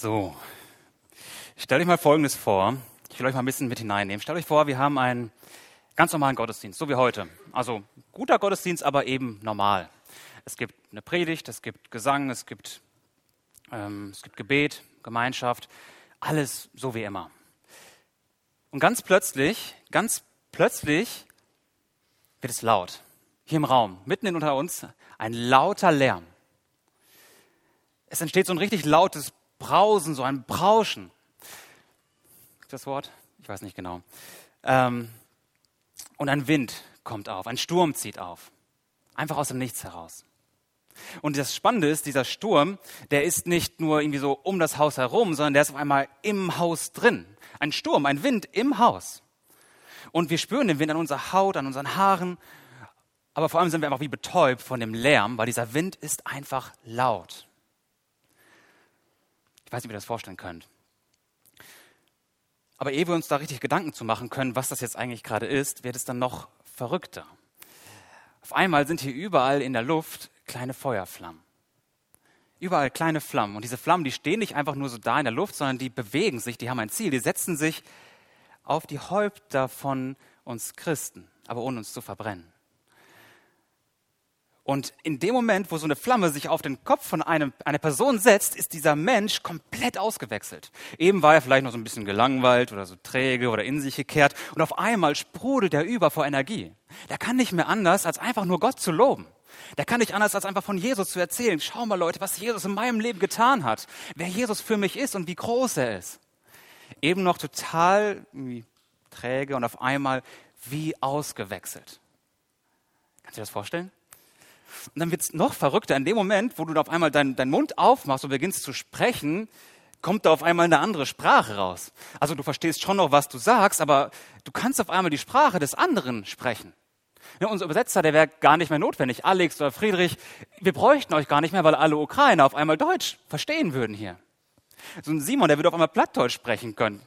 So, stellt euch mal Folgendes vor. Ich will euch mal ein bisschen mit hineinnehmen. Stellt euch vor, wir haben einen ganz normalen Gottesdienst, so wie heute. Also guter Gottesdienst, aber eben normal. Es gibt eine Predigt, es gibt Gesang, es gibt, ähm, es gibt Gebet, Gemeinschaft, alles so wie immer. Und ganz plötzlich, ganz plötzlich wird es laut. Hier im Raum, mitten in unter uns, ein lauter Lärm. Es entsteht so ein richtig lautes Brausen, so ein Brauschen. Das Wort? Ich weiß nicht genau. Ähm, und ein Wind kommt auf, ein Sturm zieht auf. Einfach aus dem Nichts heraus. Und das Spannende ist, dieser Sturm, der ist nicht nur irgendwie so um das Haus herum, sondern der ist auf einmal im Haus drin. Ein Sturm, ein Wind im Haus. Und wir spüren den Wind an unserer Haut, an unseren Haaren. Aber vor allem sind wir einfach wie betäubt von dem Lärm, weil dieser Wind ist einfach laut. Ich weiß nicht, wie ihr das vorstellen könnt. Aber ehe wir uns da richtig Gedanken zu machen können, was das jetzt eigentlich gerade ist, wird es dann noch verrückter. Auf einmal sind hier überall in der Luft kleine Feuerflammen. Überall kleine Flammen. Und diese Flammen, die stehen nicht einfach nur so da in der Luft, sondern die bewegen sich, die haben ein Ziel, die setzen sich auf die Häupter von uns Christen, aber ohne uns zu verbrennen. Und in dem Moment, wo so eine Flamme sich auf den Kopf von einem, einer Person setzt, ist dieser Mensch komplett ausgewechselt. Eben war er vielleicht noch so ein bisschen gelangweilt oder so träge oder in sich gekehrt und auf einmal sprudelt er über vor Energie. Der kann nicht mehr anders, als einfach nur Gott zu loben. Der kann nicht anders, als einfach von Jesus zu erzählen. Schau mal Leute, was Jesus in meinem Leben getan hat. Wer Jesus für mich ist und wie groß er ist. Eben noch total träge und auf einmal wie ausgewechselt. Kannst du dir das vorstellen? Und dann wird es noch verrückter. In dem Moment, wo du auf einmal deinen dein Mund aufmachst und beginnst zu sprechen, kommt da auf einmal eine andere Sprache raus. Also du verstehst schon noch, was du sagst, aber du kannst auf einmal die Sprache des anderen sprechen. Ja, unser Übersetzer, der wäre gar nicht mehr notwendig. Alex oder Friedrich, wir bräuchten euch gar nicht mehr, weil alle Ukrainer auf einmal Deutsch verstehen würden hier. So ein Simon, der würde auf einmal Plattdeutsch sprechen können.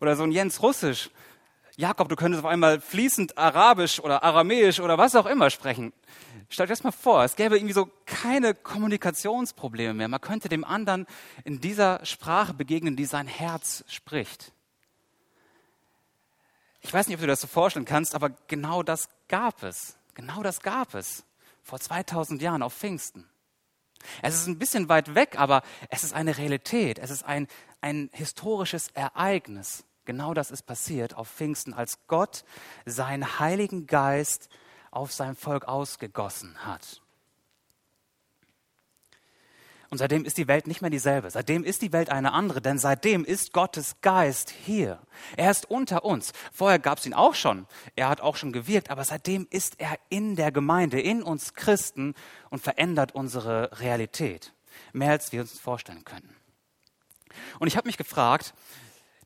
Oder so ein Jens Russisch. Jakob, du könntest auf einmal fließend Arabisch oder Aramäisch oder was auch immer sprechen. Stellt euch das mal vor, es gäbe irgendwie so keine Kommunikationsprobleme mehr. Man könnte dem anderen in dieser Sprache begegnen, die sein Herz spricht. Ich weiß nicht, ob du das so vorstellen kannst, aber genau das gab es. Genau das gab es vor 2000 Jahren auf Pfingsten. Es ist ein bisschen weit weg, aber es ist eine Realität. Es ist ein, ein historisches Ereignis. Genau das ist passiert auf Pfingsten, als Gott seinen Heiligen Geist auf sein Volk ausgegossen hat. Und seitdem ist die Welt nicht mehr dieselbe. Seitdem ist die Welt eine andere, denn seitdem ist Gottes Geist hier. Er ist unter uns. Vorher gab es ihn auch schon. Er hat auch schon gewirkt, aber seitdem ist er in der Gemeinde, in uns Christen und verändert unsere Realität. Mehr als wir uns vorstellen können. Und ich habe mich gefragt,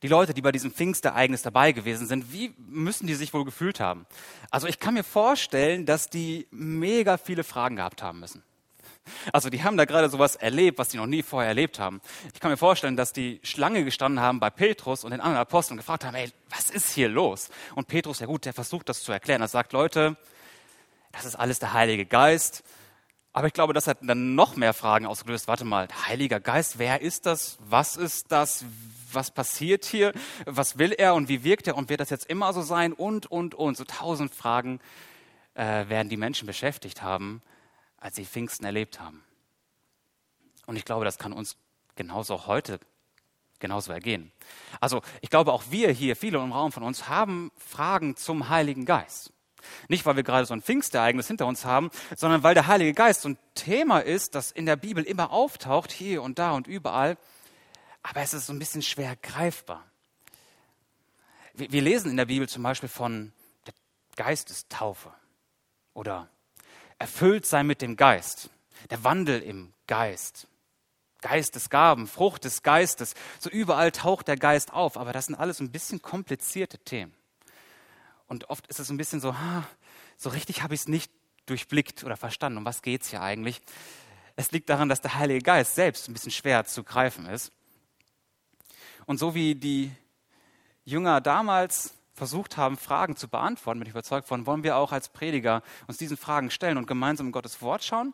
die Leute, die bei diesem Pfingstereignis dabei gewesen sind, wie müssen die sich wohl gefühlt haben? Also ich kann mir vorstellen, dass die mega viele Fragen gehabt haben müssen. Also die haben da gerade sowas erlebt, was die noch nie vorher erlebt haben. Ich kann mir vorstellen, dass die Schlange gestanden haben bei Petrus und den anderen Aposteln und gefragt haben, hey, was ist hier los? Und Petrus, ja gut, der versucht das zu erklären. Er sagt, Leute, das ist alles der Heilige Geist. Aber ich glaube, das hat dann noch mehr Fragen ausgelöst. Warte mal, Heiliger Geist, wer ist das? Was ist das? Was passiert hier? Was will er und wie wirkt er? Und wird das jetzt immer so sein? Und, und, und. So tausend Fragen äh, werden die Menschen beschäftigt haben als sie Pfingsten erlebt haben. Und ich glaube, das kann uns genauso auch heute genauso ergehen. Also ich glaube, auch wir hier, viele im Raum von uns, haben Fragen zum Heiligen Geist. Nicht, weil wir gerade so ein Pfingstereignis hinter uns haben, sondern weil der Heilige Geist so ein Thema ist, das in der Bibel immer auftaucht, hier und da und überall. Aber es ist so ein bisschen schwer greifbar. Wir lesen in der Bibel zum Beispiel von der Geistestaufe oder erfüllt sein mit dem Geist, der Wandel im Geist. Geistesgaben, Frucht des Geistes. So überall taucht der Geist auf, aber das sind alles ein bisschen komplizierte Themen. Und oft ist es ein bisschen so, so richtig habe ich es nicht durchblickt oder verstanden. Um was geht es hier eigentlich? Es liegt daran, dass der Heilige Geist selbst ein bisschen schwer zu greifen ist. Und so wie die Jünger damals versucht haben, Fragen zu beantworten, bin ich überzeugt von, wollen wir auch als Prediger uns diesen Fragen stellen und gemeinsam in Gottes Wort schauen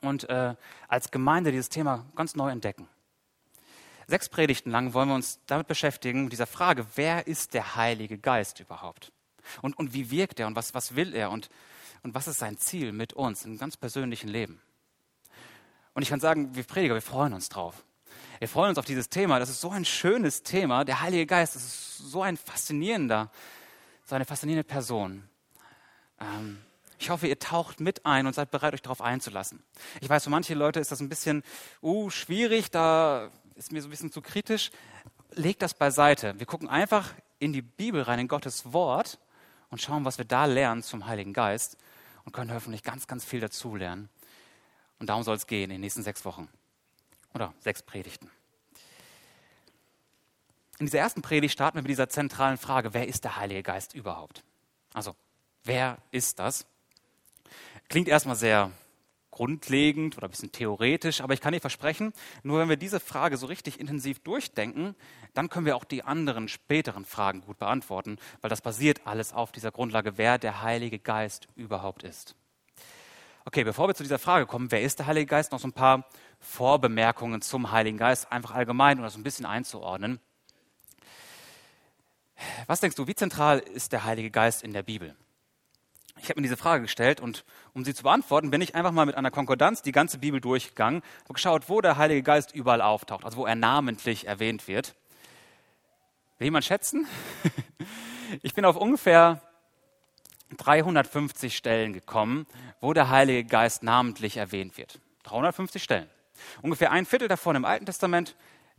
und äh, als Gemeinde dieses Thema ganz neu entdecken. Sechs Predigten lang wollen wir uns damit beschäftigen, mit dieser Frage, wer ist der Heilige Geist überhaupt? Und, und wie wirkt er und was, was will er und, und was ist sein Ziel mit uns im ganz persönlichen Leben? Und ich kann sagen, wir Prediger, wir freuen uns drauf. Wir freuen uns auf dieses Thema. Das ist so ein schönes Thema. Der Heilige Geist, das ist so ein faszinierender, so eine faszinierende Person. Ähm, ich hoffe, ihr taucht mit ein und seid bereit, euch darauf einzulassen. Ich weiß, für manche Leute ist das ein bisschen uh, schwierig, da ist mir so ein bisschen zu kritisch. Legt das beiseite. Wir gucken einfach in die Bibel rein, in Gottes Wort und schauen, was wir da lernen zum Heiligen Geist und können hoffentlich ganz, ganz viel dazulernen. Und darum soll es gehen in den nächsten sechs Wochen oder sechs Predigten. In dieser ersten Predigt starten wir mit dieser zentralen Frage, wer ist der Heilige Geist überhaupt? Also, wer ist das? Klingt erstmal sehr grundlegend oder ein bisschen theoretisch, aber ich kann dir versprechen, nur wenn wir diese Frage so richtig intensiv durchdenken, dann können wir auch die anderen späteren Fragen gut beantworten, weil das basiert alles auf dieser Grundlage, wer der Heilige Geist überhaupt ist. Okay, bevor wir zu dieser Frage kommen, wer ist der Heilige Geist, noch so ein paar Vorbemerkungen zum Heiligen Geist, einfach allgemein, um das ein bisschen einzuordnen. Was denkst du, wie zentral ist der Heilige Geist in der Bibel? Ich habe mir diese Frage gestellt und um sie zu beantworten, bin ich einfach mal mit einer Konkordanz die ganze Bibel durchgegangen und geschaut, wo der Heilige Geist überall auftaucht, also wo er namentlich erwähnt wird. Will jemand schätzen? Ich bin auf ungefähr 350 Stellen gekommen, wo der Heilige Geist namentlich erwähnt wird. 350 Stellen. Ungefähr ein Viertel davon im Alten Testament,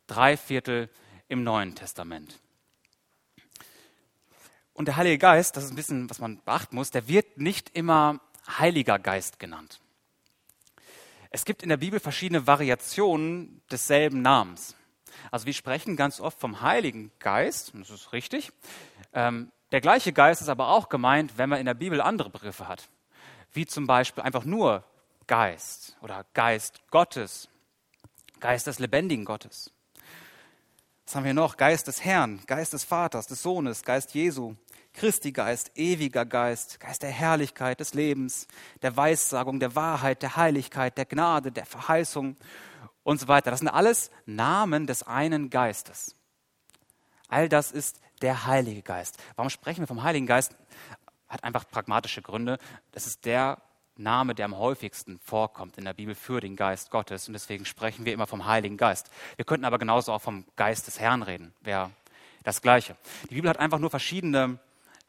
drei Viertel im Neuen Testament. Und der Heilige Geist, das ist ein bisschen, was man beachten muss, der wird nicht immer Heiliger Geist genannt. Es gibt in der Bibel verschiedene Variationen desselben Namens. Also wir sprechen ganz oft vom Heiligen Geist, das ist richtig. Ähm, der gleiche Geist ist aber auch gemeint, wenn man in der Bibel andere Begriffe hat, wie zum Beispiel einfach nur Geist oder Geist Gottes, Geist des lebendigen Gottes. Was haben wir noch? Geist des Herrn, Geist des Vaters, des Sohnes, Geist Jesu, Christi Geist, ewiger Geist, Geist der Herrlichkeit, des Lebens, der Weissagung, der Wahrheit, der Heiligkeit, der Gnade, der Verheißung und so weiter. Das sind alles Namen des einen Geistes. All das ist der Heilige Geist. Warum sprechen wir vom Heiligen Geist? Hat einfach pragmatische Gründe. Das ist der Name, der am häufigsten vorkommt in der Bibel für den Geist Gottes. Und deswegen sprechen wir immer vom Heiligen Geist. Wir könnten aber genauso auch vom Geist des Herrn reden. Wäre das Gleiche. Die Bibel hat einfach nur verschiedene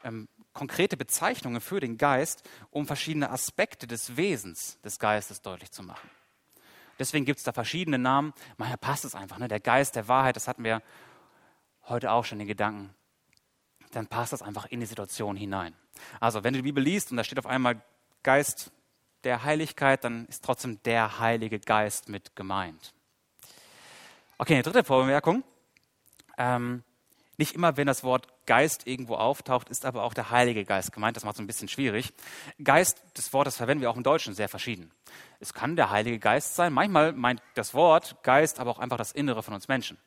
ähm, konkrete Bezeichnungen für den Geist, um verschiedene Aspekte des Wesens des Geistes deutlich zu machen. Deswegen gibt es da verschiedene Namen. Manchmal passt es einfach. Ne? Der Geist der Wahrheit, das hatten wir heute auch schon den Gedanken. Dann passt das einfach in die Situation hinein. Also, wenn du die Bibel liest und da steht auf einmal Geist der Heiligkeit, dann ist trotzdem der Heilige Geist mit gemeint. Okay, eine dritte Vorbemerkung. Ähm, nicht immer, wenn das Wort Geist irgendwo auftaucht, ist aber auch der Heilige Geist gemeint. Das macht es ein bisschen schwierig. Geist, das Wort, das verwenden wir auch im Deutschen sehr verschieden. Es kann der Heilige Geist sein. Manchmal meint das Wort Geist aber auch einfach das Innere von uns Menschen.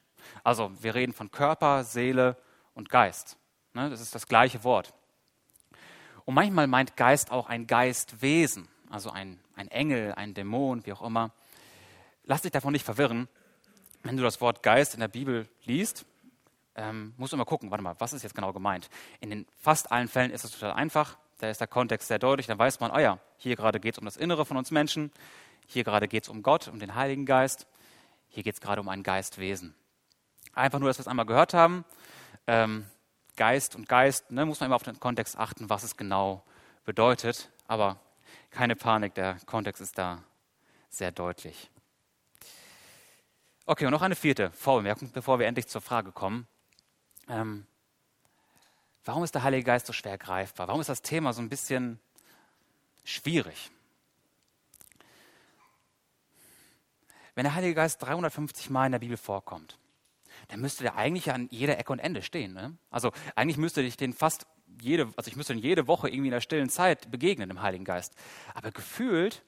Also wir reden von Körper, Seele und Geist. Ne, das ist das gleiche Wort. Und manchmal meint Geist auch ein Geistwesen, also ein, ein Engel, ein Dämon, wie auch immer. Lass dich davon nicht verwirren. Wenn du das Wort Geist in der Bibel liest, ähm, musst du immer gucken, warte mal, was ist jetzt genau gemeint? In den fast allen Fällen ist es total einfach, da ist der Kontext sehr deutlich, dann weiß man, oh ja, hier gerade geht es um das Innere von uns Menschen, hier gerade geht es um Gott, um den Heiligen Geist, hier geht es gerade um ein Geistwesen. Einfach nur, dass wir es einmal gehört haben, ähm, Geist und Geist, ne, muss man immer auf den Kontext achten, was es genau bedeutet, aber keine Panik, der Kontext ist da sehr deutlich. Okay, und noch eine vierte Vorbemerkung, bevor wir endlich zur Frage kommen. Ähm, warum ist der Heilige Geist so schwer greifbar? Warum ist das Thema so ein bisschen schwierig? Wenn der Heilige Geist 350 Mal in der Bibel vorkommt, dann müsste der eigentlich an jeder Ecke und Ende stehen. Ne? Also eigentlich müsste ich den fast jede, also ich müsste ihn jede Woche irgendwie in der stillen Zeit begegnen, dem Heiligen Geist. Aber gefühlt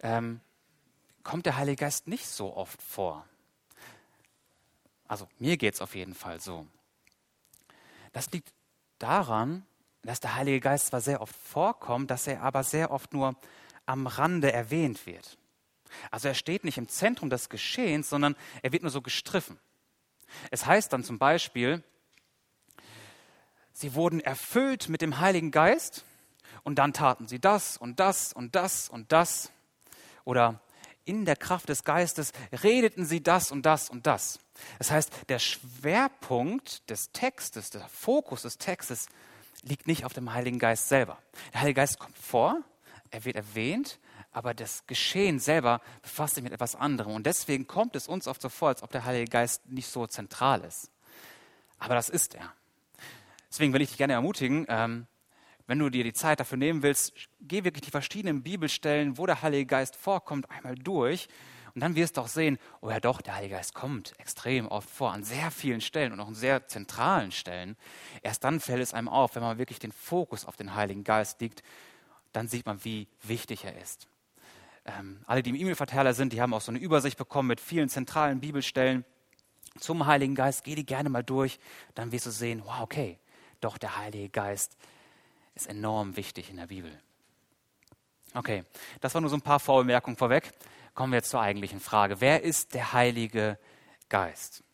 ähm, kommt der Heilige Geist nicht so oft vor. Also mir geht es auf jeden Fall so. Das liegt daran, dass der Heilige Geist zwar sehr oft vorkommt, dass er aber sehr oft nur am Rande erwähnt wird. Also er steht nicht im Zentrum des Geschehens, sondern er wird nur so gestriffen. Es heißt dann zum Beispiel, sie wurden erfüllt mit dem Heiligen Geist und dann taten sie das und das und das und das. Oder in der Kraft des Geistes redeten sie das und das und das. Das heißt, der Schwerpunkt des Textes, der Fokus des Textes liegt nicht auf dem Heiligen Geist selber. Der Heilige Geist kommt vor, er wird erwähnt, aber das Geschehen selber befasst sich mit etwas anderem. Und deswegen kommt es uns oft so vor, als ob der Heilige Geist nicht so zentral ist. Aber das ist er. Deswegen will ich dich gerne ermutigen, ähm, wenn du dir die Zeit dafür nehmen willst, geh wirklich die verschiedenen Bibelstellen, wo der Heilige Geist vorkommt, einmal durch. Und dann wirst du auch sehen, oh ja doch, der Heilige Geist kommt extrem oft vor, an sehr vielen Stellen und auch an sehr zentralen Stellen. Erst dann fällt es einem auf, wenn man wirklich den Fokus auf den Heiligen Geist legt, dann sieht man, wie wichtig er ist. Ähm, alle, die im E-Mail-Verteiler sind, die haben auch so eine Übersicht bekommen mit vielen zentralen Bibelstellen zum Heiligen Geist. Geh die gerne mal durch, dann wirst du sehen, wow, okay, doch der Heilige Geist ist enorm wichtig in der Bibel. Okay, das waren nur so ein paar Vorbemerkungen vorweg. Kommen wir jetzt zur eigentlichen Frage. Wer ist der Heilige Geist?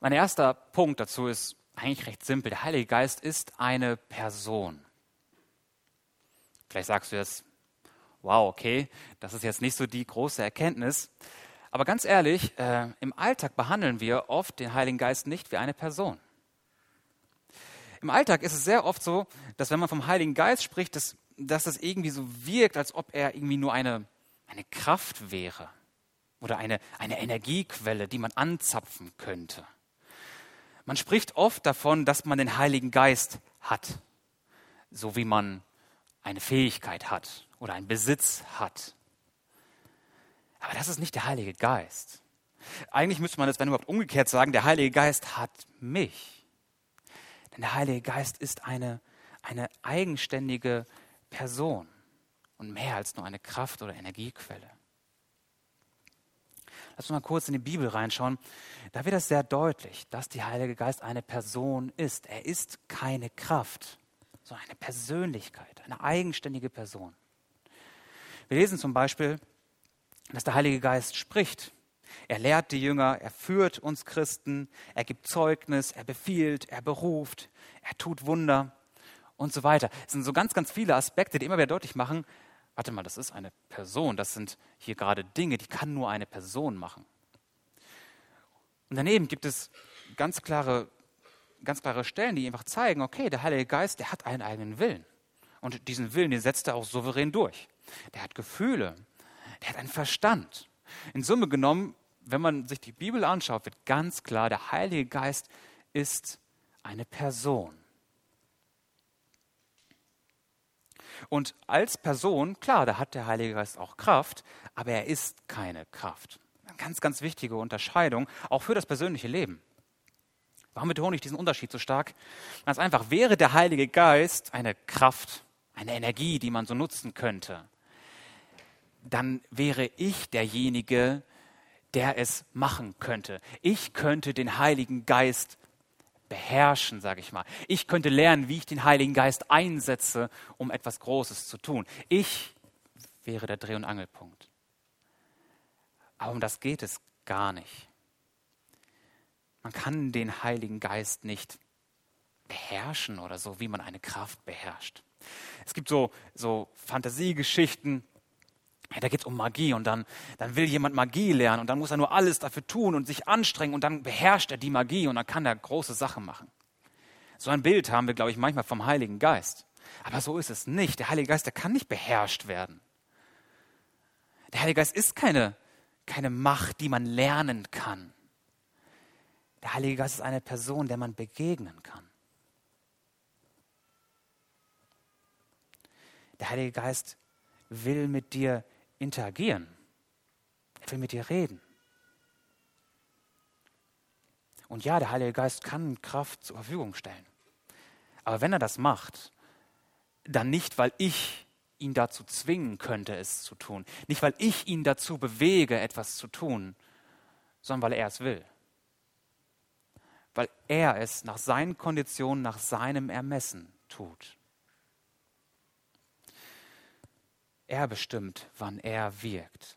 Mein erster Punkt dazu ist eigentlich recht simpel. Der Heilige Geist ist eine Person. Vielleicht sagst du jetzt, wow, okay, das ist jetzt nicht so die große Erkenntnis. Aber ganz ehrlich, äh, im Alltag behandeln wir oft den Heiligen Geist nicht wie eine Person. Im Alltag ist es sehr oft so, dass wenn man vom Heiligen Geist spricht, dass, dass das irgendwie so wirkt, als ob er irgendwie nur eine, eine Kraft wäre oder eine, eine Energiequelle, die man anzapfen könnte. Man spricht oft davon, dass man den Heiligen Geist hat, so wie man eine Fähigkeit hat oder einen Besitz hat. Aber das ist nicht der Heilige Geist. Eigentlich müsste man es, wenn überhaupt umgekehrt sagen, der Heilige Geist hat mich. Denn der Heilige Geist ist eine, eine eigenständige Person und mehr als nur eine Kraft oder Energiequelle. Lass uns mal kurz in die Bibel reinschauen. Da wird das sehr deutlich, dass der Heilige Geist eine Person ist. Er ist keine Kraft, sondern eine Persönlichkeit, eine eigenständige Person. Wir lesen zum Beispiel, dass der Heilige Geist spricht. Er lehrt die Jünger, er führt uns Christen, er gibt Zeugnis, er befiehlt, er beruft, er tut Wunder und so weiter. Es sind so ganz, ganz viele Aspekte, die immer wieder deutlich machen, warte mal, das ist eine Person, das sind hier gerade Dinge, die kann nur eine Person machen. Und daneben gibt es ganz klare, ganz klare Stellen, die einfach zeigen, okay, der Heilige Geist, der hat einen eigenen Willen. Und diesen Willen, den setzt er auch souverän durch. Der hat Gefühle, der hat einen Verstand. In Summe genommen, wenn man sich die Bibel anschaut, wird ganz klar, der Heilige Geist ist eine Person. Und als Person, klar, da hat der Heilige Geist auch Kraft, aber er ist keine Kraft. Eine ganz, ganz wichtige Unterscheidung, auch für das persönliche Leben. Warum betone ich diesen Unterschied so stark? Ganz einfach, wäre der Heilige Geist eine Kraft, eine Energie, die man so nutzen könnte, dann wäre ich derjenige, der es machen könnte. Ich könnte den Heiligen Geist beherrschen, sage ich mal. Ich könnte lernen, wie ich den Heiligen Geist einsetze, um etwas Großes zu tun. Ich wäre der Dreh- und Angelpunkt. Aber um das geht es gar nicht. Man kann den Heiligen Geist nicht beherrschen oder so, wie man eine Kraft beherrscht. Es gibt so, so Fantasiegeschichten, ja, da geht es um Magie und dann, dann will jemand Magie lernen und dann muss er nur alles dafür tun und sich anstrengen und dann beherrscht er die Magie und dann kann er große Sachen machen. So ein Bild haben wir, glaube ich, manchmal vom Heiligen Geist. Aber so ist es nicht. Der Heilige Geist, der kann nicht beherrscht werden. Der Heilige Geist ist keine, keine Macht, die man lernen kann. Der Heilige Geist ist eine Person, der man begegnen kann. Der Heilige Geist will mit dir interagieren. Er will mit dir reden. Und ja, der Heilige Geist kann Kraft zur Verfügung stellen. Aber wenn er das macht, dann nicht, weil ich ihn dazu zwingen könnte, es zu tun. Nicht, weil ich ihn dazu bewege, etwas zu tun, sondern weil er es will. Weil er es nach seinen Konditionen, nach seinem Ermessen tut. Er bestimmt, wann er wirkt.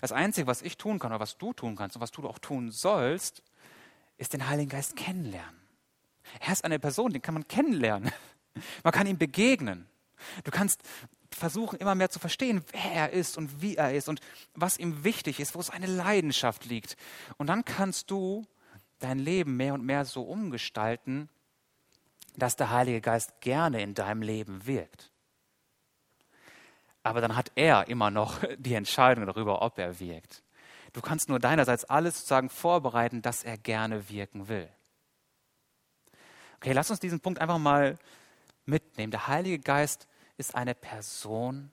Das Einzige, was ich tun kann oder was du tun kannst und was du auch tun sollst, ist den Heiligen Geist kennenlernen. Er ist eine Person, den kann man kennenlernen. Man kann ihm begegnen. Du kannst versuchen, immer mehr zu verstehen, wer er ist und wie er ist und was ihm wichtig ist, wo seine Leidenschaft liegt. Und dann kannst du dein Leben mehr und mehr so umgestalten, dass der Heilige Geist gerne in deinem Leben wirkt. Aber dann hat er immer noch die Entscheidung darüber, ob er wirkt. Du kannst nur deinerseits alles sozusagen vorbereiten, dass er gerne wirken will. Okay, lass uns diesen Punkt einfach mal mitnehmen. Der Heilige Geist ist eine Person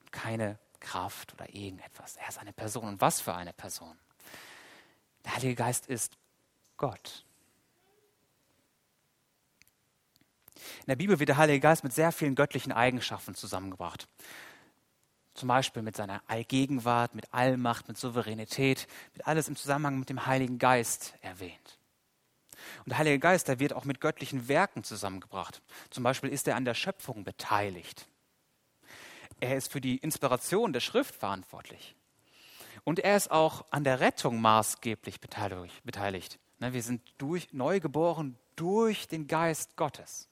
und keine Kraft oder irgendetwas. Er ist eine Person. Und was für eine Person? Der Heilige Geist ist Gott. In der Bibel wird der Heilige Geist mit sehr vielen göttlichen Eigenschaften zusammengebracht. Zum Beispiel mit seiner Allgegenwart, mit Allmacht, mit Souveränität, mit alles im Zusammenhang mit dem Heiligen Geist erwähnt. Und der Heilige Geist, der wird auch mit göttlichen Werken zusammengebracht. Zum Beispiel ist er an der Schöpfung beteiligt. Er ist für die Inspiration der Schrift verantwortlich. Und er ist auch an der Rettung maßgeblich beteiligt. Ne, wir sind durch, neu geboren durch den Geist Gottes.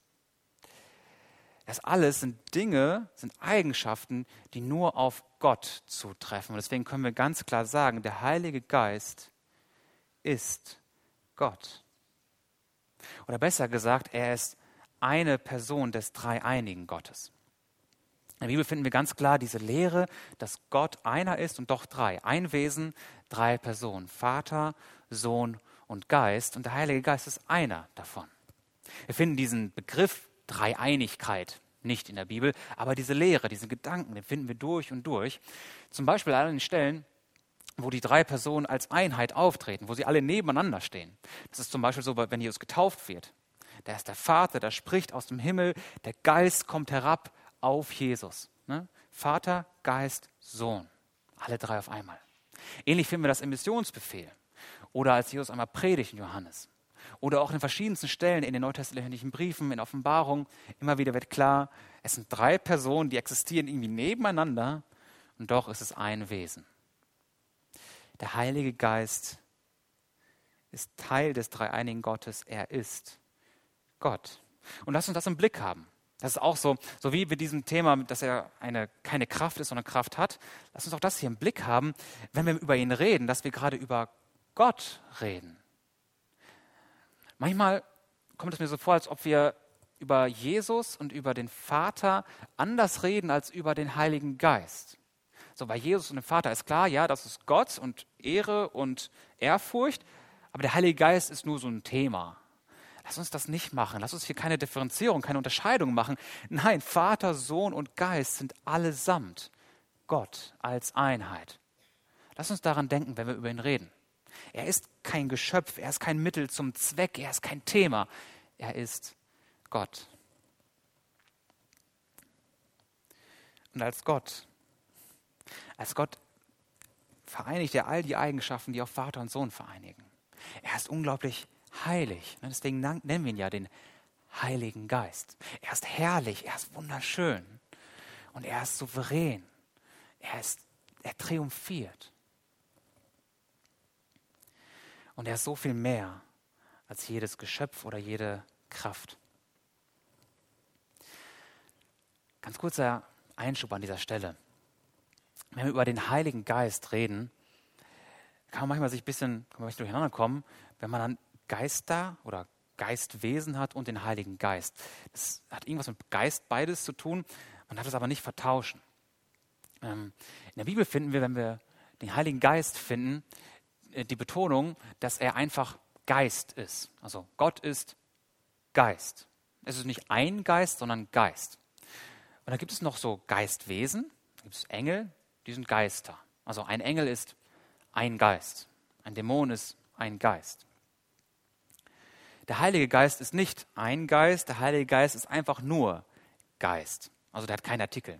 Das alles sind Dinge, sind Eigenschaften, die nur auf Gott zutreffen. Und deswegen können wir ganz klar sagen, der Heilige Geist ist Gott. Oder besser gesagt, er ist eine Person des dreieinigen Gottes. In der Bibel finden wir ganz klar diese Lehre, dass Gott einer ist und doch drei. Ein Wesen, drei Personen. Vater, Sohn und Geist. Und der Heilige Geist ist einer davon. Wir finden diesen Begriff Dreieinigkeit nicht in der Bibel, aber diese Lehre, diese Gedanken, den finden wir durch und durch. Zum Beispiel an den Stellen, wo die drei Personen als Einheit auftreten, wo sie alle nebeneinander stehen. Das ist zum Beispiel so, wenn Jesus getauft wird. Da ist der Vater, der spricht aus dem Himmel, der Geist kommt herab auf Jesus. Ne? Vater, Geist, Sohn. Alle drei auf einmal. Ähnlich finden wir das im Missionsbefehl. Oder als Jesus einmal predigt in Johannes. Oder auch in verschiedensten Stellen in den neutestamentlichen Briefen, in Offenbarung, immer wieder wird klar, es sind drei Personen, die existieren irgendwie nebeneinander und doch ist es ein Wesen. Der Heilige Geist ist Teil des dreieinigen Gottes. Er ist Gott. Und lass uns das im Blick haben. Das ist auch so, so wie bei diesem Thema, dass er eine, keine Kraft ist, sondern Kraft hat. Lass uns auch das hier im Blick haben, wenn wir über ihn reden, dass wir gerade über Gott reden. Manchmal kommt es mir so vor, als ob wir über Jesus und über den Vater anders reden als über den Heiligen Geist. So bei Jesus und dem Vater ist klar, ja, das ist Gott und Ehre und Ehrfurcht, aber der Heilige Geist ist nur so ein Thema. Lass uns das nicht machen. Lass uns hier keine Differenzierung, keine Unterscheidung machen. Nein, Vater, Sohn und Geist sind allesamt Gott als Einheit. Lass uns daran denken, wenn wir über ihn reden. Er ist kein Geschöpf, er ist kein Mittel zum Zweck, er ist kein Thema. Er ist Gott. Und als Gott, als Gott vereinigt er all die Eigenschaften, die auch Vater und Sohn vereinigen. Er ist unglaublich heilig. Deswegen nennen wir ihn ja den Heiligen Geist. Er ist herrlich, er ist wunderschön und er ist souverän. Er, ist, er triumphiert. Und er ist so viel mehr als jedes Geschöpf oder jede Kraft. Ganz kurzer Einschub an dieser Stelle. Wenn wir über den Heiligen Geist reden, kann man manchmal sich ein bisschen kann man durcheinander kommen, wenn man dann Geister oder Geistwesen hat und den Heiligen Geist. Das hat irgendwas mit Geist beides zu tun. Man darf es aber nicht vertauschen. Ähm, in der Bibel finden wir, wenn wir den Heiligen Geist finden, die Betonung, dass er einfach Geist ist. Also Gott ist Geist. Es ist nicht ein Geist, sondern Geist. Und da gibt es noch so Geistwesen, da gibt es Engel, die sind Geister. Also ein Engel ist ein Geist, ein Dämon ist ein Geist. Der Heilige Geist ist nicht ein Geist, der Heilige Geist ist einfach nur Geist. Also der hat keinen Artikel.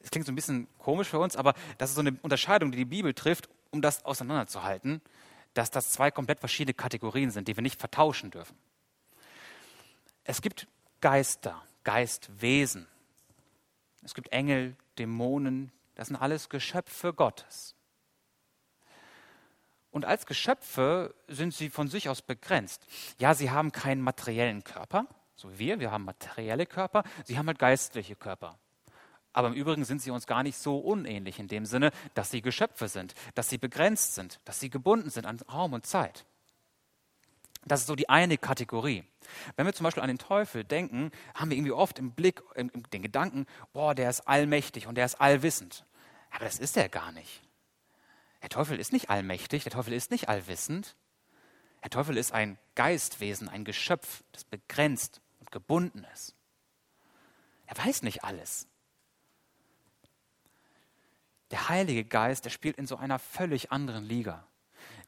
Es klingt so ein bisschen komisch für uns, aber das ist so eine Unterscheidung, die die Bibel trifft, um das auseinanderzuhalten, dass das zwei komplett verschiedene Kategorien sind, die wir nicht vertauschen dürfen. Es gibt Geister, Geistwesen. Es gibt Engel, Dämonen, Das sind alles Geschöpfe Gottes. Und als Geschöpfe sind sie von sich aus begrenzt. Ja, sie haben keinen materiellen Körper, so wie wir. Wir haben materielle Körper. Sie haben halt geistliche Körper. Aber im Übrigen sind sie uns gar nicht so unähnlich in dem Sinne, dass sie Geschöpfe sind, dass sie begrenzt sind, dass sie gebunden sind an Raum und Zeit. Das ist so die eine Kategorie. Wenn wir zum Beispiel an den Teufel denken, haben wir irgendwie oft im Blick den Gedanken, boah, der ist allmächtig und der ist allwissend. Aber das ist er gar nicht. Der Teufel ist nicht allmächtig, der Teufel ist nicht allwissend. Der Teufel ist ein Geistwesen, ein Geschöpf, das begrenzt und gebunden ist. Er weiß nicht alles. Der Heilige Geist, der spielt in so einer völlig anderen Liga.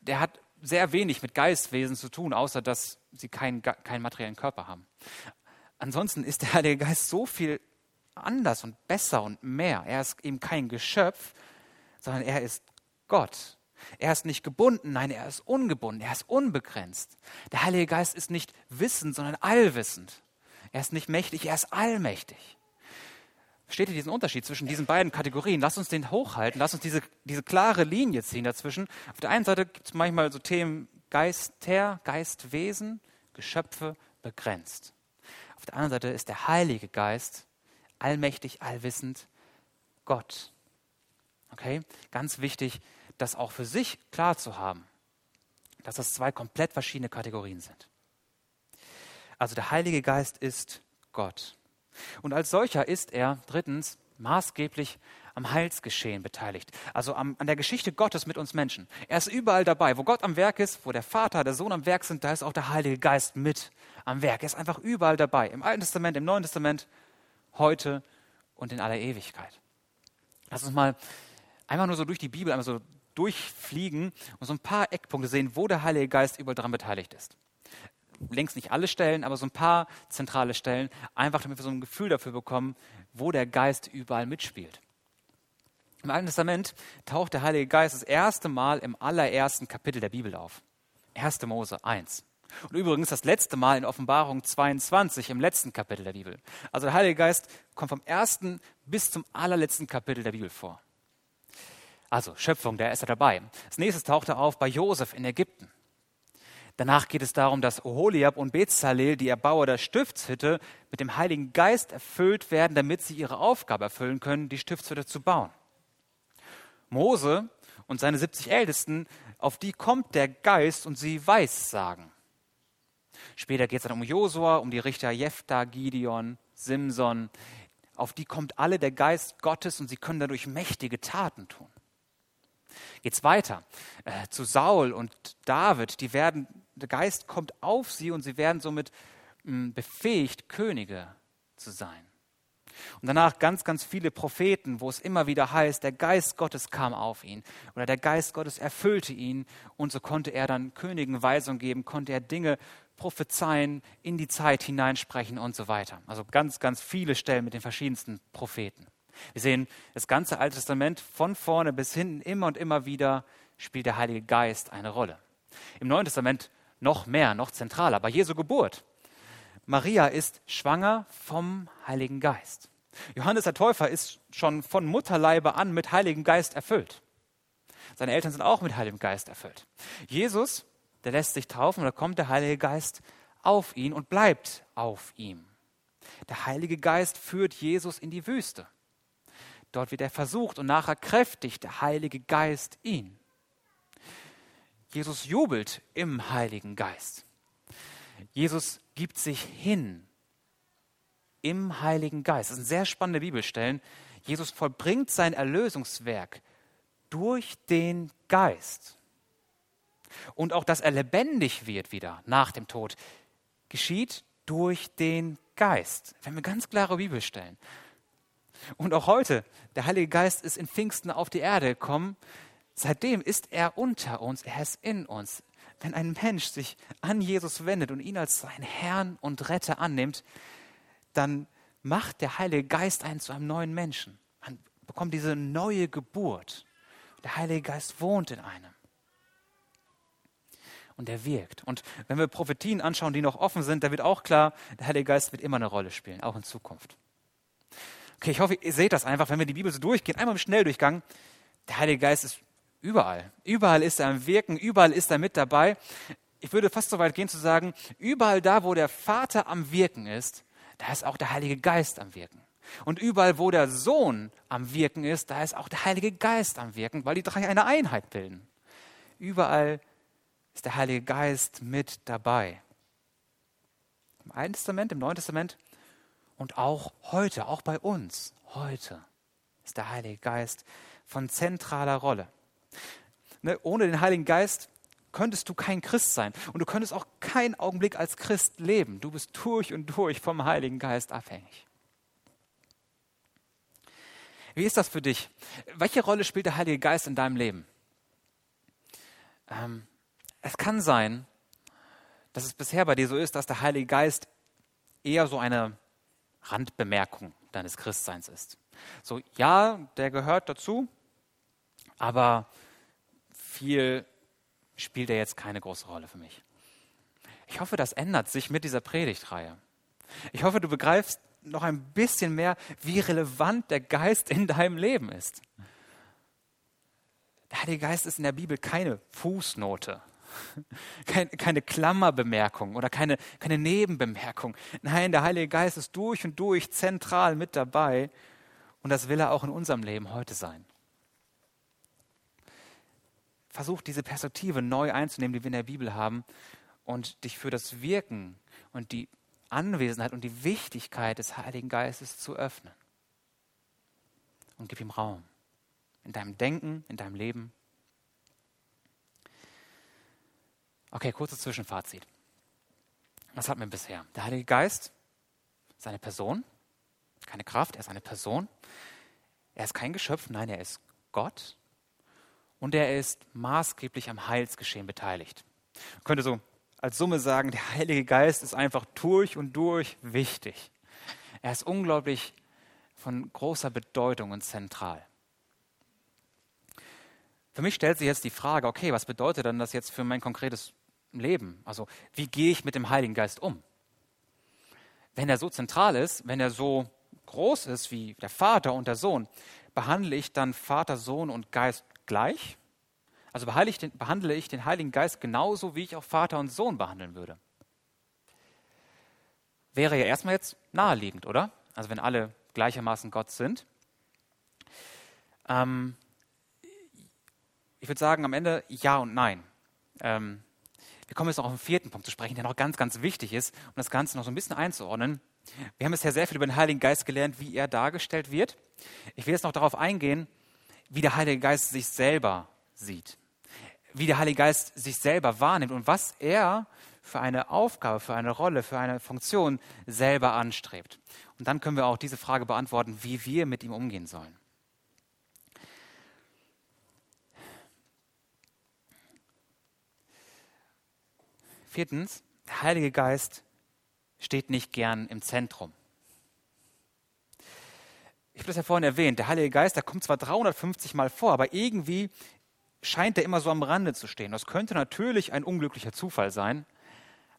Der hat sehr wenig mit Geistwesen zu tun, außer dass sie keinen, keinen materiellen Körper haben. Ansonsten ist der Heilige Geist so viel anders und besser und mehr. Er ist eben kein Geschöpf, sondern er ist Gott. Er ist nicht gebunden, nein, er ist ungebunden, er ist unbegrenzt. Der Heilige Geist ist nicht wissend, sondern allwissend. Er ist nicht mächtig, er ist allmächtig. Versteht ihr diesen Unterschied zwischen diesen beiden Kategorien? Lass uns den hochhalten, lass uns diese, diese klare Linie ziehen dazwischen. Auf der einen Seite gibt es manchmal so Themen Geister, Geistwesen, Geschöpfe begrenzt. Auf der anderen Seite ist der Heilige Geist allmächtig, allwissend, Gott. Okay? Ganz wichtig, das auch für sich klar zu haben, dass das zwei komplett verschiedene Kategorien sind. Also der Heilige Geist ist Gott. Und als solcher ist er, drittens, maßgeblich am Heilsgeschehen beteiligt, also am, an der Geschichte Gottes mit uns Menschen. Er ist überall dabei. Wo Gott am Werk ist, wo der Vater, der Sohn am Werk sind, da ist auch der Heilige Geist mit am Werk. Er ist einfach überall dabei. Im Alten Testament, im Neuen Testament, heute und in aller Ewigkeit. Lass uns mal einmal nur so durch die Bibel einmal so durchfliegen und so ein paar Eckpunkte sehen, wo der Heilige Geist überall daran beteiligt ist längst nicht alle Stellen, aber so ein paar zentrale Stellen, einfach damit wir so ein Gefühl dafür bekommen, wo der Geist überall mitspielt. Im Alten Testament taucht der Heilige Geist das erste Mal im allerersten Kapitel der Bibel auf. 1. Mose 1. Und übrigens das letzte Mal in Offenbarung 22 im letzten Kapitel der Bibel. Also der Heilige Geist kommt vom ersten bis zum allerletzten Kapitel der Bibel vor. Also Schöpfung, der ist er dabei. Als nächstes taucht er auf bei Josef in Ägypten. Danach geht es darum, dass Oholiab und Bezalel, die Erbauer der Stiftshütte, mit dem Heiligen Geist erfüllt werden, damit sie ihre Aufgabe erfüllen können, die Stiftshütte zu bauen. Mose und seine 70 Ältesten, auf die kommt der Geist und sie weissagen. Später geht es dann um Josua, um die Richter Jephthah, Gideon, Simson. Auf die kommt alle der Geist Gottes und sie können dadurch mächtige Taten tun. Geht's weiter äh, zu Saul und David, die werden der Geist kommt auf sie und sie werden somit hm, befähigt, Könige zu sein. Und danach ganz, ganz viele Propheten, wo es immer wieder heißt, der Geist Gottes kam auf ihn oder der Geist Gottes erfüllte ihn und so konnte er dann Königen Weisung geben, konnte er Dinge prophezeien, in die Zeit hineinsprechen und so weiter. Also ganz, ganz viele Stellen mit den verschiedensten Propheten. Wir sehen das ganze Alte Testament von vorne bis hinten immer und immer wieder spielt der Heilige Geist eine Rolle. Im Neuen Testament noch mehr, noch zentraler, bei Jesu Geburt. Maria ist schwanger vom Heiligen Geist. Johannes der Täufer ist schon von Mutterleibe an mit Heiligen Geist erfüllt. Seine Eltern sind auch mit Heiligem Geist erfüllt. Jesus, der lässt sich taufen und da kommt der Heilige Geist auf ihn und bleibt auf ihm. Der Heilige Geist führt Jesus in die Wüste. Dort wird er versucht und nachher kräftigt der Heilige Geist ihn. Jesus jubelt im Heiligen Geist. Jesus gibt sich hin im Heiligen Geist. Das sind sehr spannende Bibelstellen. Jesus vollbringt sein Erlösungswerk durch den Geist. Und auch, dass er lebendig wird wieder nach dem Tod, geschieht durch den Geist. Wenn wir ganz klare Bibelstellen. Und auch heute, der Heilige Geist ist in Pfingsten auf die Erde gekommen, Seitdem ist er unter uns, er ist in uns. Wenn ein Mensch sich an Jesus wendet und ihn als seinen Herrn und Retter annimmt, dann macht der Heilige Geist einen zu einem neuen Menschen. Man bekommt diese neue Geburt. Der Heilige Geist wohnt in einem. Und er wirkt. Und wenn wir Prophetien anschauen, die noch offen sind, da wird auch klar, der Heilige Geist wird immer eine Rolle spielen, auch in Zukunft. Okay, ich hoffe, ihr seht das einfach, wenn wir die Bibel so durchgehen, einmal im Schnelldurchgang. Der Heilige Geist ist überall. Überall ist er am Wirken, überall ist er mit dabei. Ich würde fast so weit gehen zu sagen, überall da, wo der Vater am Wirken ist, da ist auch der Heilige Geist am Wirken. Und überall, wo der Sohn am Wirken ist, da ist auch der Heilige Geist am Wirken, weil die drei eine Einheit bilden. Überall ist der Heilige Geist mit dabei. Im Alten Testament, im Neuen Testament und auch heute, auch bei uns, heute ist der Heilige Geist von zentraler Rolle. Ne, ohne den Heiligen Geist könntest du kein Christ sein und du könntest auch keinen Augenblick als Christ leben. Du bist durch und durch vom Heiligen Geist abhängig. Wie ist das für dich? Welche Rolle spielt der Heilige Geist in deinem Leben? Ähm, es kann sein, dass es bisher bei dir so ist, dass der Heilige Geist eher so eine Randbemerkung deines Christseins ist. So, ja, der gehört dazu, aber viel spielt er jetzt keine große Rolle für mich. Ich hoffe, das ändert sich mit dieser Predigtreihe. Ich hoffe, du begreifst noch ein bisschen mehr, wie relevant der Geist in deinem Leben ist. Der Heilige Geist ist in der Bibel keine Fußnote, keine, Klammerbemerkung oder keine, keine Nebenbemerkung. Nein, der Heilige Geist ist durch und durch zentral mit dabei und das will er auch in unserem Leben heute sein. Versuch diese Perspektive neu einzunehmen, die wir in der Bibel haben und dich für das Wirken und die Anwesenheit und die Wichtigkeit des Heiligen Geistes zu öffnen. Und gib ihm Raum. In deinem Denken, in deinem Leben. Okay, kurzes Zwischenfazit. Was hatten wir bisher? Der Heilige Geist, seine Person, keine Kraft, er ist eine Person. Er ist kein Geschöpf, nein, er ist Gott. Und er ist maßgeblich am Heilsgeschehen beteiligt. Man könnte so als Summe sagen, der Heilige Geist ist einfach durch und durch wichtig. Er ist unglaublich von großer Bedeutung und zentral. Für mich stellt sich jetzt die Frage, okay, was bedeutet denn das jetzt für mein konkretes Leben? Also wie gehe ich mit dem Heiligen Geist um? Wenn er so zentral ist, wenn er so groß ist wie der Vater und der Sohn, behandle ich dann Vater, Sohn und Geist gleich? Also behandle ich den Heiligen Geist genauso, wie ich auch Vater und Sohn behandeln würde. Wäre ja erstmal jetzt naheliegend, oder? Also wenn alle gleichermaßen Gott sind. Ähm, ich würde sagen, am Ende ja und nein. Ähm, wir kommen jetzt noch auf den vierten Punkt zu sprechen, der noch ganz, ganz wichtig ist, um das Ganze noch so ein bisschen einzuordnen. Wir haben bisher sehr viel über den Heiligen Geist gelernt, wie er dargestellt wird. Ich will jetzt noch darauf eingehen, wie der Heilige Geist sich selber sieht. Wie der Heilige Geist sich selber wahrnimmt und was er für eine Aufgabe, für eine Rolle, für eine Funktion selber anstrebt. Und dann können wir auch diese Frage beantworten, wie wir mit ihm umgehen sollen. Viertens, der Heilige Geist steht nicht gern im Zentrum. Ich habe das ja vorhin erwähnt, der Heilige Geist, der kommt zwar 350 Mal vor, aber irgendwie scheint er immer so am Rande zu stehen. Das könnte natürlich ein unglücklicher Zufall sein,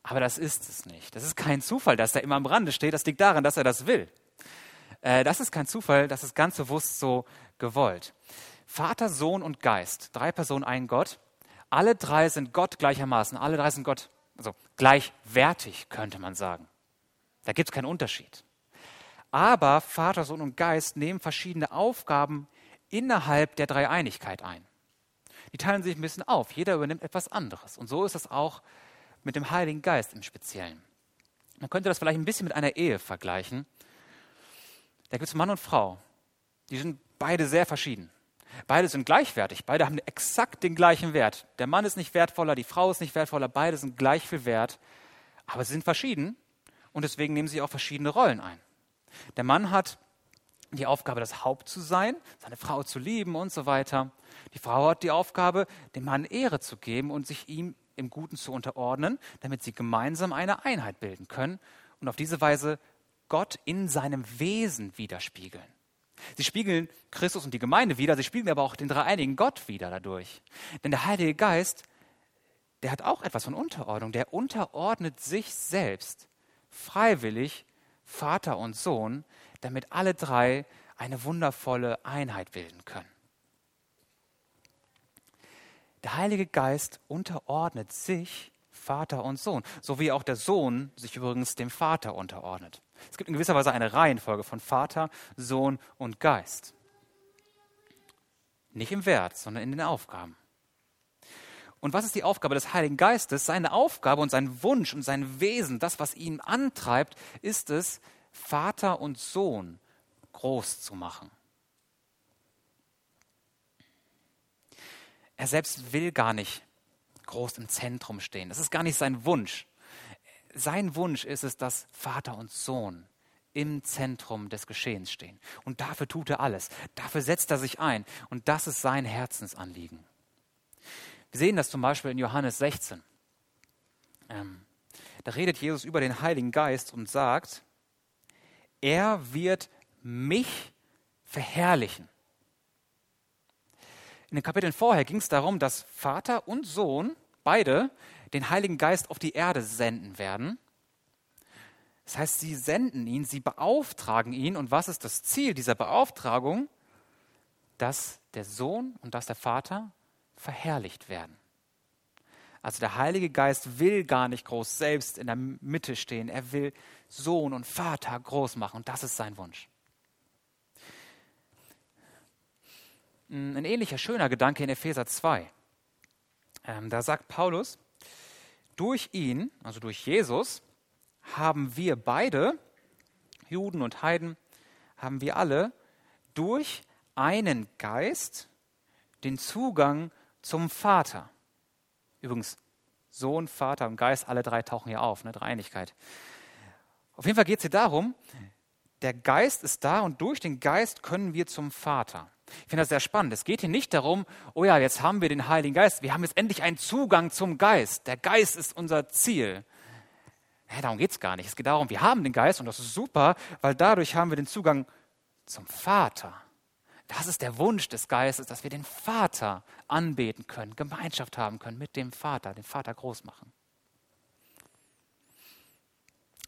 aber das ist es nicht. Das ist kein Zufall, dass er immer am Rande steht. Das liegt daran, dass er das will. Äh, das ist kein Zufall, das ist ganz bewusst so gewollt. Vater, Sohn und Geist, drei Personen, ein Gott. Alle drei sind Gott gleichermaßen. Alle drei sind Gott, also gleichwertig, könnte man sagen. Da gibt es keinen Unterschied. Aber Vater, Sohn und Geist nehmen verschiedene Aufgaben innerhalb der Dreieinigkeit ein die teilen sich ein bisschen auf. Jeder übernimmt etwas anderes. Und so ist es auch mit dem Heiligen Geist im Speziellen. Man könnte das vielleicht ein bisschen mit einer Ehe vergleichen. Da gibt es Mann und Frau. Die sind beide sehr verschieden. Beide sind gleichwertig. Beide haben exakt den gleichen Wert. Der Mann ist nicht wertvoller, die Frau ist nicht wertvoller. Beide sind gleich viel wert. Aber sie sind verschieden und deswegen nehmen sie auch verschiedene Rollen ein. Der Mann hat die Aufgabe, das Haupt zu sein, seine Frau zu lieben und so weiter. Die Frau hat die Aufgabe, dem Mann Ehre zu geben und sich ihm im Guten zu unterordnen, damit sie gemeinsam eine Einheit bilden können und auf diese Weise Gott in seinem Wesen widerspiegeln. Sie spiegeln Christus und die Gemeinde wieder, sie spiegeln aber auch den dreieinigen Gott wieder dadurch. Denn der Heilige Geist, der hat auch etwas von Unterordnung, der unterordnet sich selbst freiwillig Vater und Sohn, damit alle drei eine wundervolle Einheit bilden können. Der Heilige Geist unterordnet sich Vater und Sohn, so wie auch der Sohn sich übrigens dem Vater unterordnet. Es gibt in gewisser Weise eine Reihenfolge von Vater, Sohn und Geist. Nicht im Wert, sondern in den Aufgaben. Und was ist die Aufgabe des Heiligen Geistes? Seine Aufgabe und sein Wunsch und sein Wesen, das, was ihn antreibt, ist es, Vater und Sohn groß zu machen. Er selbst will gar nicht groß im Zentrum stehen. Das ist gar nicht sein Wunsch. Sein Wunsch ist es, dass Vater und Sohn im Zentrum des Geschehens stehen. Und dafür tut er alles. Dafür setzt er sich ein. Und das ist sein Herzensanliegen. Wir sehen das zum Beispiel in Johannes 16. Ähm, da redet Jesus über den Heiligen Geist und sagt, er wird mich verherrlichen. In den Kapiteln vorher ging es darum, dass Vater und Sohn beide den Heiligen Geist auf die Erde senden werden. Das heißt, sie senden ihn, sie beauftragen ihn. Und was ist das Ziel dieser Beauftragung? Dass der Sohn und dass der Vater verherrlicht werden. Also der Heilige Geist will gar nicht groß selbst in der Mitte stehen. Er will Sohn und Vater groß machen. Und das ist sein Wunsch. ein ähnlicher schöner Gedanke in Epheser 2. Ähm, da sagt Paulus, durch ihn, also durch Jesus, haben wir beide, Juden und Heiden, haben wir alle durch einen Geist den Zugang zum Vater. Übrigens, Sohn, Vater und Geist, alle drei tauchen hier auf, ne, Dreieinigkeit. Auf jeden Fall geht es hier darum, der Geist ist da und durch den Geist können wir zum Vater. Ich finde das sehr spannend. Es geht hier nicht darum, oh ja, jetzt haben wir den Heiligen Geist, wir haben jetzt endlich einen Zugang zum Geist. Der Geist ist unser Ziel. Ja, darum geht es gar nicht. Es geht darum, wir haben den Geist und das ist super, weil dadurch haben wir den Zugang zum Vater. Das ist der Wunsch des Geistes, dass wir den Vater anbeten können, Gemeinschaft haben können mit dem Vater, den Vater groß machen.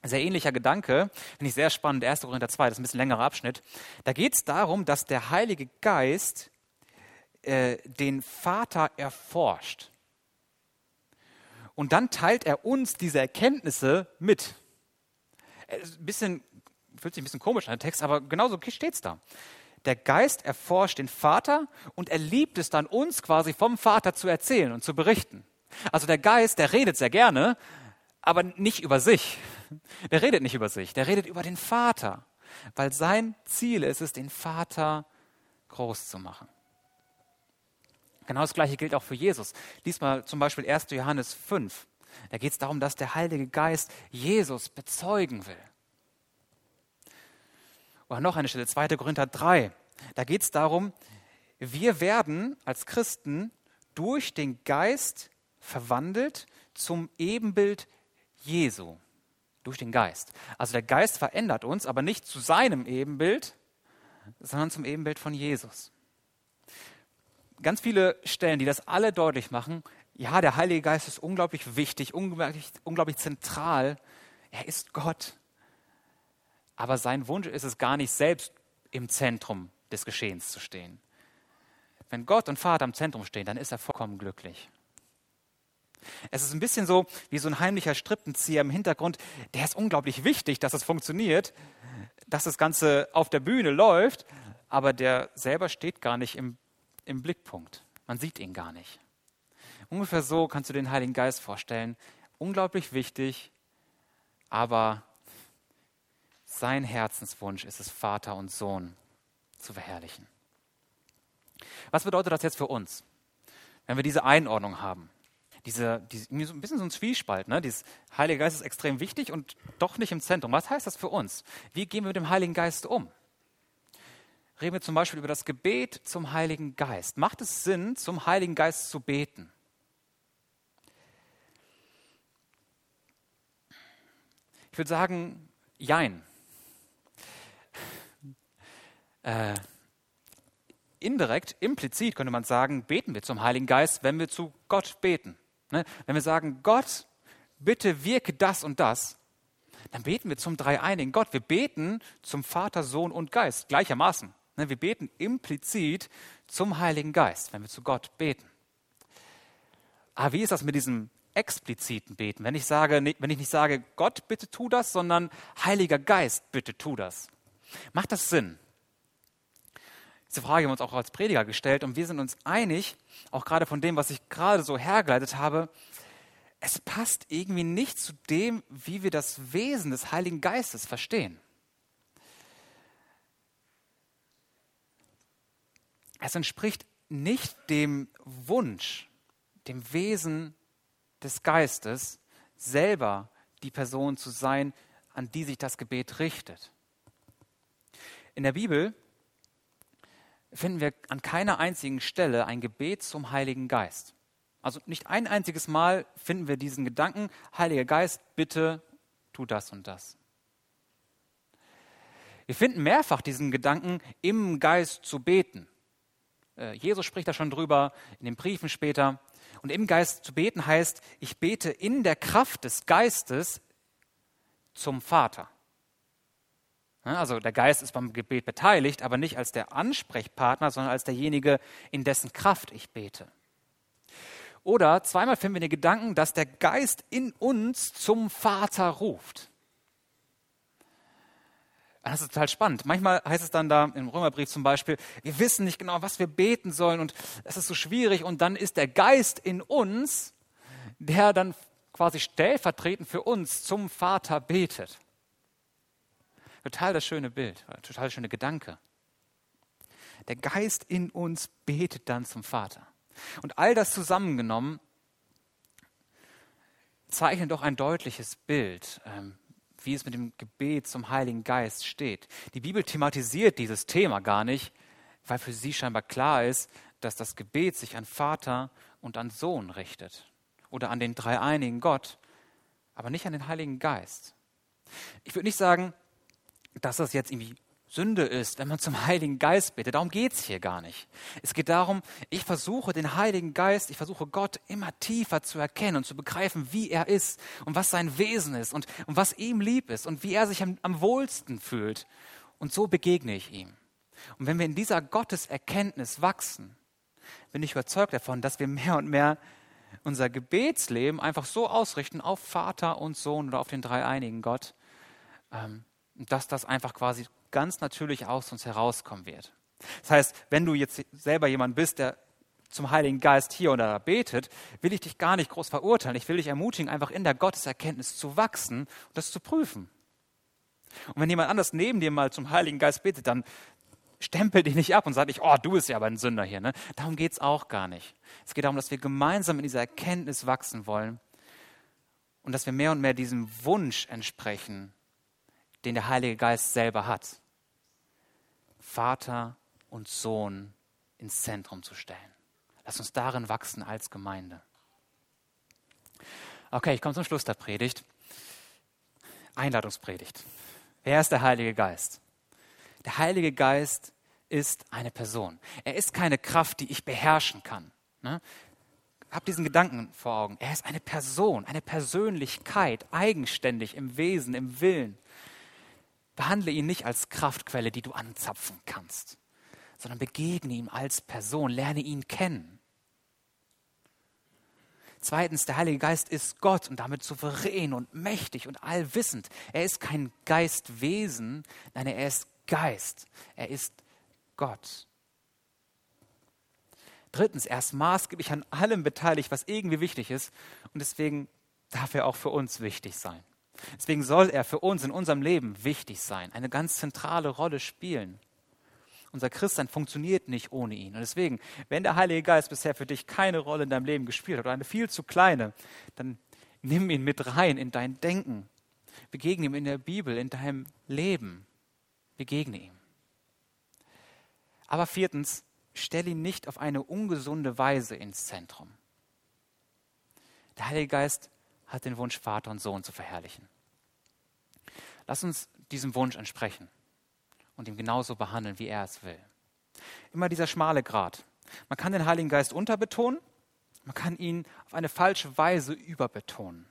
Sehr ähnlicher Gedanke, finde ich sehr spannend, 1. Korinther 2, das ist ein bisschen längerer Abschnitt. Da geht es darum, dass der Heilige Geist äh, den Vater erforscht. Und dann teilt er uns diese Erkenntnisse mit. Ein äh, bisschen, fühlt sich ein bisschen komisch an der Text, aber genauso steht es da. Der Geist erforscht den Vater und er liebt es dann, uns quasi vom Vater zu erzählen und zu berichten. Also der Geist, der redet sehr gerne, aber nicht über sich. Der redet nicht über sich, der redet über den Vater, weil sein Ziel ist es, den Vater groß zu machen. Genau das Gleiche gilt auch für Jesus. Lies mal zum Beispiel 1. Johannes 5. Da geht es darum, dass der Heilige Geist Jesus bezeugen will. Oder noch eine Stelle, 2. Korinther 3. Da geht es darum, wir werden als Christen durch den Geist verwandelt zum Ebenbild Jesu durch den Geist. Also der Geist verändert uns, aber nicht zu seinem Ebenbild, sondern zum Ebenbild von Jesus. Ganz viele Stellen, die das alle deutlich machen, ja, der Heilige Geist ist unglaublich wichtig, unglaublich, unglaublich zentral. Er ist Gott. Aber sein Wunsch ist es gar nicht selbst im Zentrum des Geschehens zu stehen. Wenn Gott und Vater im Zentrum stehen, dann ist er vollkommen glücklich. Es ist ein bisschen so wie so ein heimlicher Strippenzieher im Hintergrund. Der ist unglaublich wichtig, dass es funktioniert, dass das Ganze auf der Bühne läuft, aber der selber steht gar nicht im, im Blickpunkt. Man sieht ihn gar nicht. Ungefähr so kannst du den Heiligen Geist vorstellen. Unglaublich wichtig, aber sein Herzenswunsch ist es, Vater und Sohn zu verherrlichen. Was bedeutet das jetzt für uns, wenn wir diese Einordnung haben? diese, diese, ein bisschen so ein Zwiespalt. Ne? Dieses Heilige Geist ist extrem wichtig und doch nicht im Zentrum. Was heißt das für uns? Wie gehen wir mit dem Heiligen Geist um? Reden wir zum Beispiel über das Gebet zum Heiligen Geist. Macht es Sinn, zum Heiligen Geist zu beten? Ich würde sagen, jein. Äh, indirekt, implizit könnte man sagen, beten wir zum Heiligen Geist, wenn wir zu Gott beten. Ne? Wenn wir sagen, Gott, bitte wirke das und das, dann beten wir zum dreieinigen Gott. Wir beten zum Vater, Sohn und Geist gleichermaßen. Ne, wir beten implizit zum Heiligen Geist, wenn wir zu Gott beten. Aber wie ist das mit diesem expliziten Beten? Wenn ich, sage, wenn ich nicht sage, Gott, bitte tu das, sondern Heiliger Geist, bitte tu das. Macht das Sinn? Diese Frage haben wir uns auch als Prediger gestellt und wir sind uns einig, auch gerade von dem, was ich gerade so hergeleitet habe, es passt irgendwie nicht zu dem, wie wir das Wesen des Heiligen Geistes verstehen. Es entspricht nicht dem Wunsch, dem Wesen des Geistes, selber die Person zu sein, an die sich das Gebet richtet. In der Bibel finden wir an keiner einzigen Stelle ein Gebet zum Heiligen Geist. Also nicht ein einziges Mal finden wir diesen Gedanken, Heiliger Geist, bitte tu das und das. Wir finden mehrfach diesen Gedanken, im Geist zu beten. Äh, Jesus spricht da schon drüber, in den Briefen später. Und im Geist zu beten heißt, ich bete in der Kraft des Geistes zum Vater. Also der Geist ist beim Gebet beteiligt, aber nicht als der Ansprechpartner, sondern als derjenige, in dessen Kraft ich bete. Oder zweimal finden wir den Gedanken, dass der Geist in uns zum Vater ruft. Das ist total spannend. Manchmal heißt es dann da im Römerbrief zum Beispiel, wir wissen nicht genau, was wir beten sollen und es ist so schwierig und dann ist der Geist in uns, der dann quasi stellvertretend für uns zum Vater betet. Total das schöne Bild, total schöne Gedanke. Der Geist in uns betet dann zum Vater. Und all das zusammengenommen zeichnet doch ein deutliches Bild, ähm, wie es mit dem Gebet zum Heiligen Geist steht. Die Bibel thematisiert dieses Thema gar nicht, weil für sie scheinbar klar ist, dass das Gebet sich an Vater und an Sohn richtet oder an den dreieinigen Gott, aber nicht an den Heiligen Geist. Ich würde nicht sagen, dass das jetzt irgendwie Sünde ist, wenn man zum Heiligen Geist bittet. Darum geht es hier gar nicht. Es geht darum, ich versuche den Heiligen Geist, ich versuche Gott immer tiefer zu erkennen und zu begreifen, wie er ist und was sein Wesen ist und, und was ihm lieb ist und wie er sich am, am wohlsten fühlt. Und so begegne ich ihm. Und wenn wir in dieser Gotteserkenntnis wachsen, bin ich überzeugt davon, dass wir mehr und mehr unser Gebetsleben einfach so ausrichten auf Vater und Sohn oder auf den dreieinigen Gott, ähm, dass das einfach quasi ganz natürlich aus uns herauskommen wird. Das heißt, wenn du jetzt selber jemand bist, der zum Heiligen Geist hier oder da betet, will ich dich gar nicht groß verurteilen. Ich will dich ermutigen, einfach in der Gotteserkenntnis zu wachsen und das zu prüfen. Und wenn jemand anders neben dir mal zum Heiligen Geist betet, dann stempel dich nicht ab und sag nicht, oh, du bist ja aber ein Sünder hier. Ne? Darum geht es auch gar nicht. Es geht darum, dass wir gemeinsam in dieser Erkenntnis wachsen wollen und dass wir mehr und mehr diesem Wunsch entsprechen, den der Heilige Geist selber hat. Vater und Sohn ins Zentrum zu stellen. Lass uns darin wachsen als Gemeinde. Okay, ich komme zum Schluss der Predigt. Einladungspredigt. Wer ist der Heilige Geist? Der Heilige Geist ist eine Person. Er ist keine Kraft, die ich beherrschen kann. Ne? Hab diesen Gedanken vor Augen. Er ist eine Person, eine Persönlichkeit, eigenständig im Wesen, im Willen. Behandle ihn nicht als Kraftquelle, die du anzapfen kannst, sondern begegne ihm als Person, lerne ihn kennen. Zweitens, der Heilige Geist ist Gott und damit souverän und mächtig und allwissend. Er ist kein Geistwesen, nein, er ist Geist. Er ist Gott. Drittens, er ist maßgeblich an allem beteiligt, was irgendwie wichtig ist und deswegen darf er auch für uns wichtig sein. Deswegen soll er für uns in unserem Leben wichtig sein, eine ganz zentrale Rolle spielen. Unser Christsein funktioniert nicht ohne ihn. Und deswegen, wenn der Heilige Geist bisher für dich keine Rolle in deinem Leben gespielt hat oder eine viel zu kleine, dann nimm ihn mit rein in dein Denken. Begegne ihm in der Bibel, in deinem Leben. Begegne ihm. Aber viertens, stell ihn nicht auf eine ungesunde Weise ins Zentrum. Der Heilige Geist hat den Wunsch, Vater und Sohn zu verherrlichen. Lass uns diesem Wunsch entsprechen und ihn genauso behandeln, wie er es will. Immer dieser schmale Grat. Man kann den Heiligen Geist unterbetonen, man kann ihn auf eine falsche Weise überbetonen,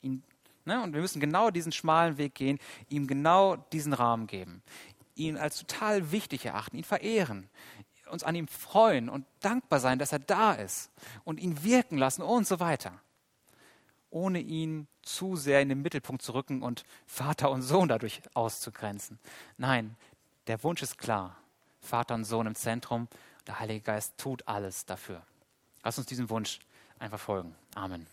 ihn Ne? Und wir müssen genau diesen schmalen Weg gehen, ihm genau diesen Rahmen geben, ihn als total wichtig erachten, ihn verehren, uns an ihm freuen und dankbar sein, dass er da ist und ihn wirken lassen und so weiter. Ohne ihn zu sehr in den Mittelpunkt zu rücken und Vater und Sohn dadurch auszugrenzen. Nein, der Wunsch ist klar. Vater und Sohn im Zentrum. Der Heilige Geist tut alles dafür. Lass uns diesem Wunsch einfach folgen. Amen.